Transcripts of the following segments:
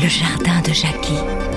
Le jardin de Jackie.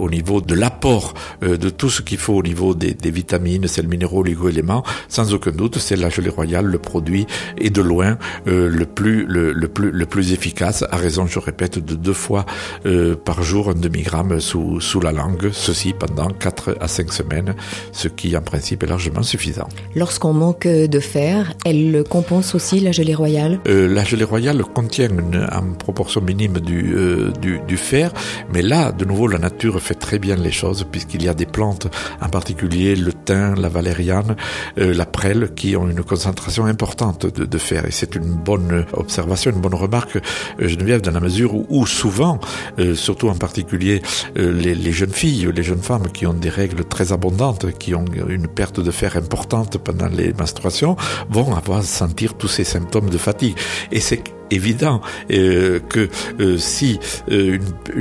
Au niveau de l'apport euh, de tout ce qu'il faut au niveau des, des vitamines, sels minéraux, oligo-éléments, sans aucun doute, c'est la gelée royale le produit et de loin euh, le plus le, le, plus le plus efficace. À raison, je répète, de deux fois euh, par jour un demi-gramme sous sous la langue. Ceci pendant 4 à 5 semaines, ce qui en principe est largement suffisant. Lorsqu'on manque de fer, elle compense aussi la gelée royale? Euh, la gelée royale contient une, en proportion minime du, du du fer, mais là, de nouveau, la nature fait très bien les choses puisqu'il y a des plantes, en particulier le thym, la valériane, euh, la prêle, qui ont une concentration importante de, fer. Et c'est une bonne observation, une bonne remarque, euh, Geneviève, dans la mesure où, souvent, euh, surtout en particulier les, les jeunes filles, les jeunes femmes qui ont des règles très abondantes, qui ont une perte de fer importante pendant les menstruations, vont avoir sentir tous ces symptômes de fatigue. Et c'est évident euh, que euh, si euh,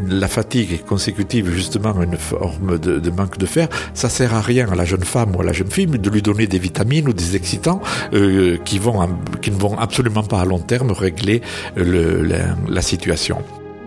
la fatigue est consécutive justement à une forme de, manque de fer, ça sert à rien à la jeune femme ou à la jeune fille de lui donner des vitamines ou des excitants qui vont qui ne vont absolument pas à long terme régler le, la, la situation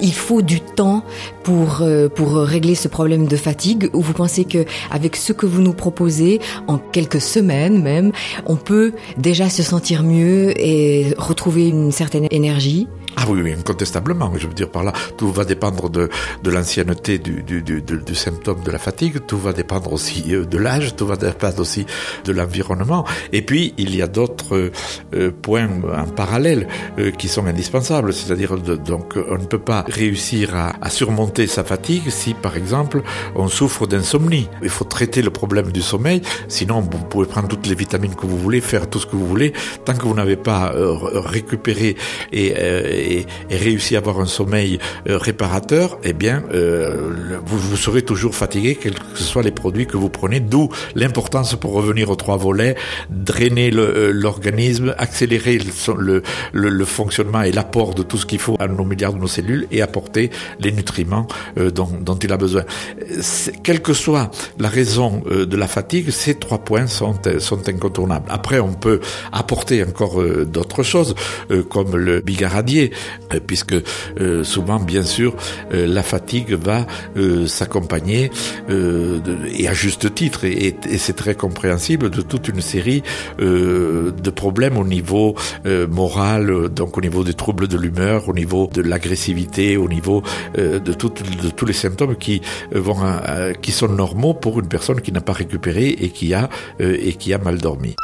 il faut du temps pour euh, pour régler ce problème de fatigue ou vous pensez que avec ce que vous nous proposez en quelques semaines même on peut déjà se sentir mieux et retrouver une certaine énergie? Ah oui, oui, incontestablement. Je veux dire par là, tout va dépendre de, de l'ancienneté du, du, du, du, symptôme de la fatigue, tout va dépendre aussi euh, de l'âge, tout va dépendre aussi de l'environnement. Et puis, il y a d'autres euh, points en parallèle euh, qui sont indispensables. C'est-à-dire, donc, on ne peut pas réussir à, à, surmonter sa fatigue si, par exemple, on souffre d'insomnie. Il faut traiter le problème du sommeil, sinon vous pouvez prendre toutes les vitamines que vous voulez, faire tout ce que vous voulez, tant que vous n'avez pas euh, récupéré et et, et réussi à avoir un sommeil euh, réparateur, eh bien, euh, vous, vous serez toujours fatigué, quels que soient les produits que vous prenez. D'où l'importance pour revenir aux trois volets, drainer euh, l'organisme, accélérer le, le, le, fonctionnement et l'apport de tout ce qu'il faut à nos milliards de nos cellules et apporter les nutriments euh, dont, dont il a besoin. Quelle que soit la raison euh, de la fatigue, ces trois points sont, sont incontournables. Après, on peut apporter encore d'autres choses, comme le bigaradier, euh, puisque euh, souvent, bien sûr, euh, la fatigue va s'accompagner, et à juste titre, et, c'est très compréhensible, de toute une série de problèmes au niveau moral, donc au niveau des troubles de l'humeur, au niveau de l'agressivité, au niveau de, tout, tous les symptômes qui sont normaux pour une personne qui n'a pas récupéré et qui a mal dormi.